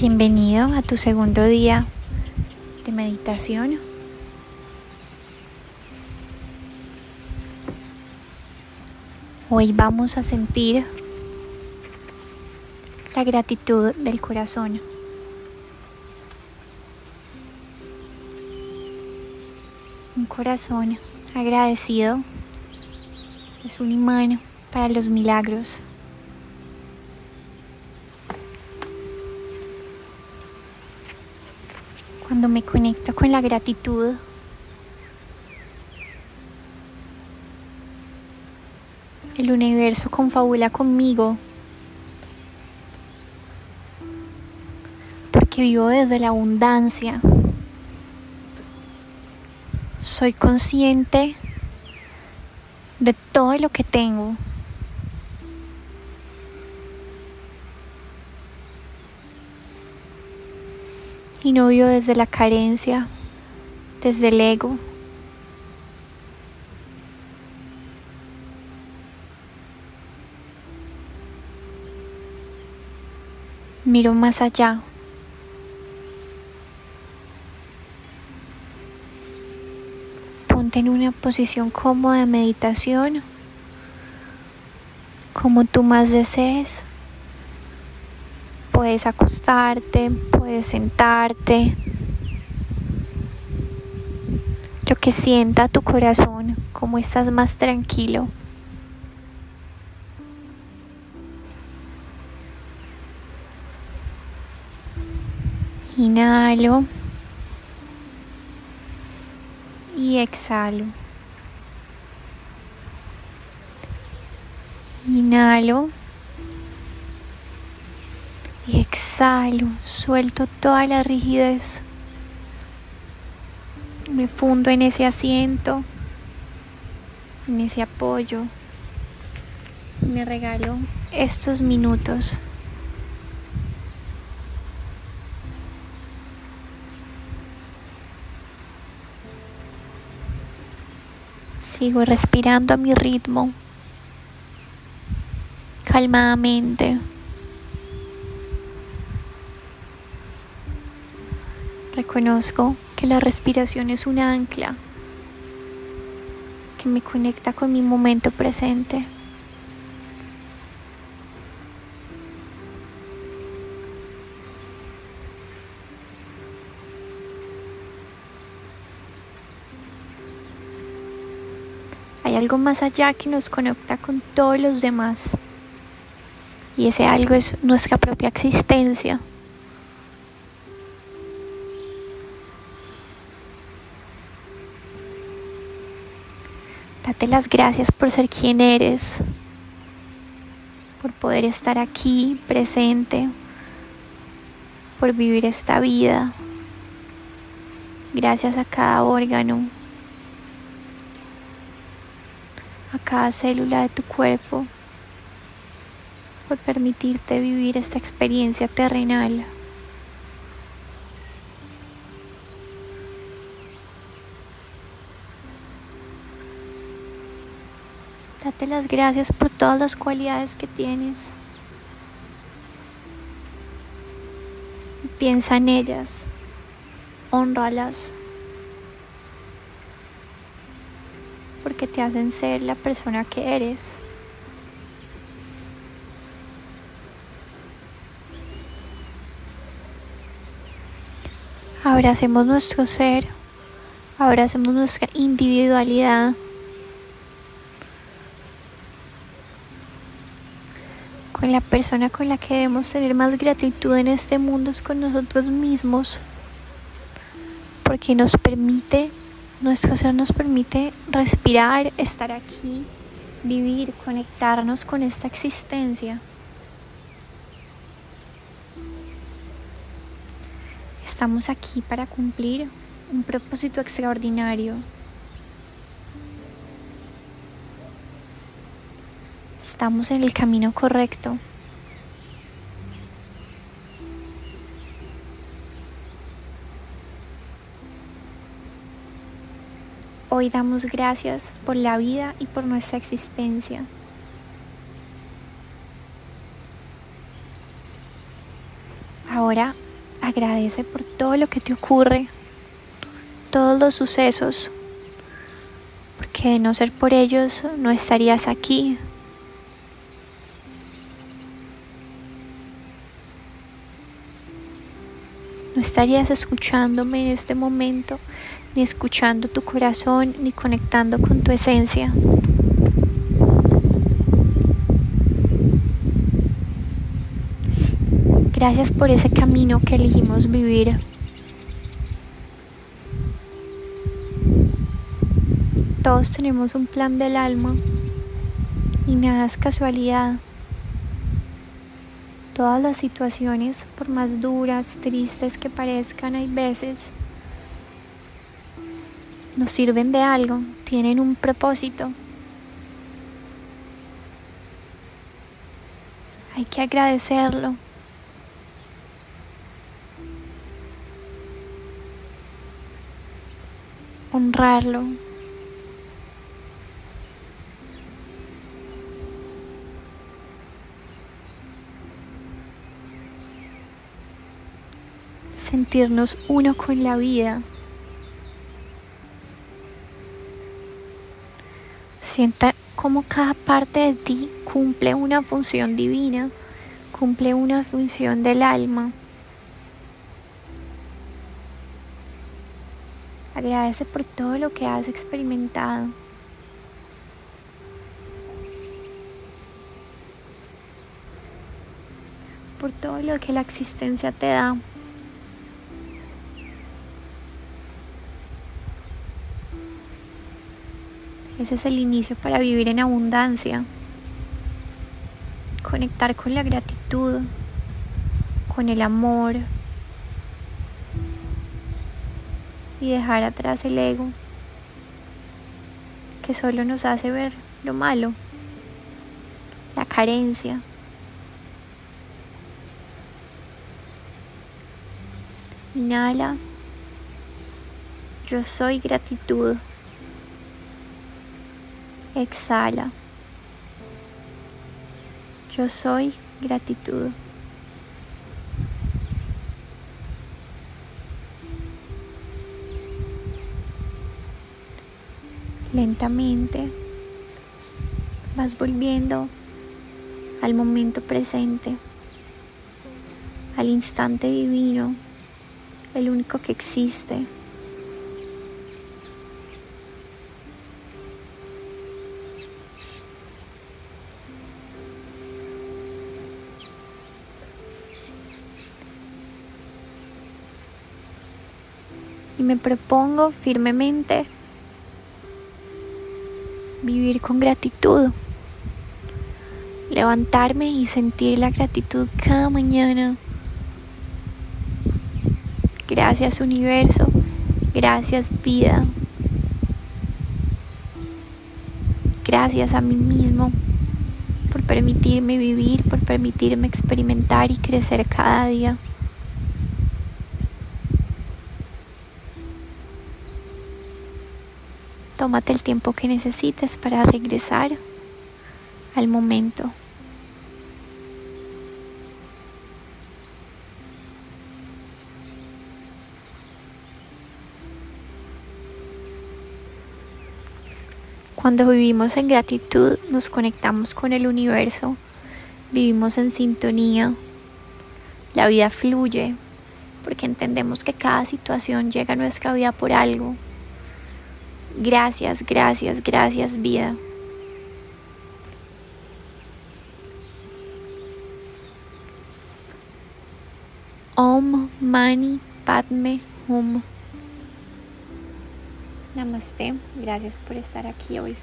Bienvenido a tu segundo día de meditación. Hoy vamos a sentir la gratitud del corazón. Un corazón agradecido es un imán para los milagros. Cuando me conecto con la gratitud, el universo confabula conmigo porque vivo desde la abundancia. Soy consciente de todo lo que tengo. Y no vivo desde la carencia, desde el ego. Miro más allá. Ponte en una posición cómoda de meditación, como tú más desees. Puedes acostarte, puedes sentarte. Lo que sienta tu corazón, como estás más tranquilo. Inhalo y exhalo. Inhalo exhalo, suelto toda la rigidez. Me fundo en ese asiento, en ese apoyo. Me regalo estos minutos. Sigo respirando a mi ritmo, calmadamente. Reconozco que la respiración es un ancla que me conecta con mi momento presente. Hay algo más allá que nos conecta con todos los demás. Y ese algo es nuestra propia existencia. Date las gracias por ser quien eres, por poder estar aquí presente, por vivir esta vida. Gracias a cada órgano, a cada célula de tu cuerpo, por permitirte vivir esta experiencia terrenal. Date las gracias por todas las cualidades que tienes. Piensa en ellas, honralas, porque te hacen ser la persona que eres. Abracemos nuestro ser, abracemos nuestra individualidad. Con la persona con la que debemos tener más gratitud en este mundo es con nosotros mismos, porque nos permite, nuestro ser nos permite respirar, estar aquí, vivir, conectarnos con esta existencia. Estamos aquí para cumplir un propósito extraordinario estamos en el camino correcto. Hoy damos gracias por la vida y por nuestra existencia. Ahora Agradece por todo lo que te ocurre, todos los sucesos, porque de no ser por ellos no estarías aquí. No estarías escuchándome en este momento, ni escuchando tu corazón, ni conectando con tu esencia. Gracias por ese camino que elegimos vivir. Todos tenemos un plan del alma y nada es casualidad. Todas las situaciones, por más duras, tristes que parezcan, hay veces, nos sirven de algo, tienen un propósito. Hay que agradecerlo. honrarlo. Sentirnos uno con la vida. Sienta cómo cada parte de ti cumple una función divina, cumple una función del alma. Agradece por todo lo que has experimentado. Por todo lo que la existencia te da. Ese es el inicio para vivir en abundancia. Conectar con la gratitud, con el amor, y dejar atrás el ego que solo nos hace ver lo malo, la carencia. Inhala. Yo soy gratitud. Exhala. Yo soy gratitud. lentamente vas volviendo al momento presente, al instante divino, el único que existe. Y me propongo firmemente vivir con gratitud, levantarme y sentir la gratitud cada mañana. Gracias universo, gracias vida, gracias a mí mismo por permitirme vivir, por permitirme experimentar y crecer cada día. Tómate el tiempo que necesites para regresar al momento. Cuando vivimos en gratitud nos conectamos con el universo, vivimos en sintonía, la vida fluye porque entendemos que cada situación llega a nuestra vida por algo Gracias, gracias, gracias vida. Om Mani Padme Hum. Namaste. Gracias por estar aquí hoy.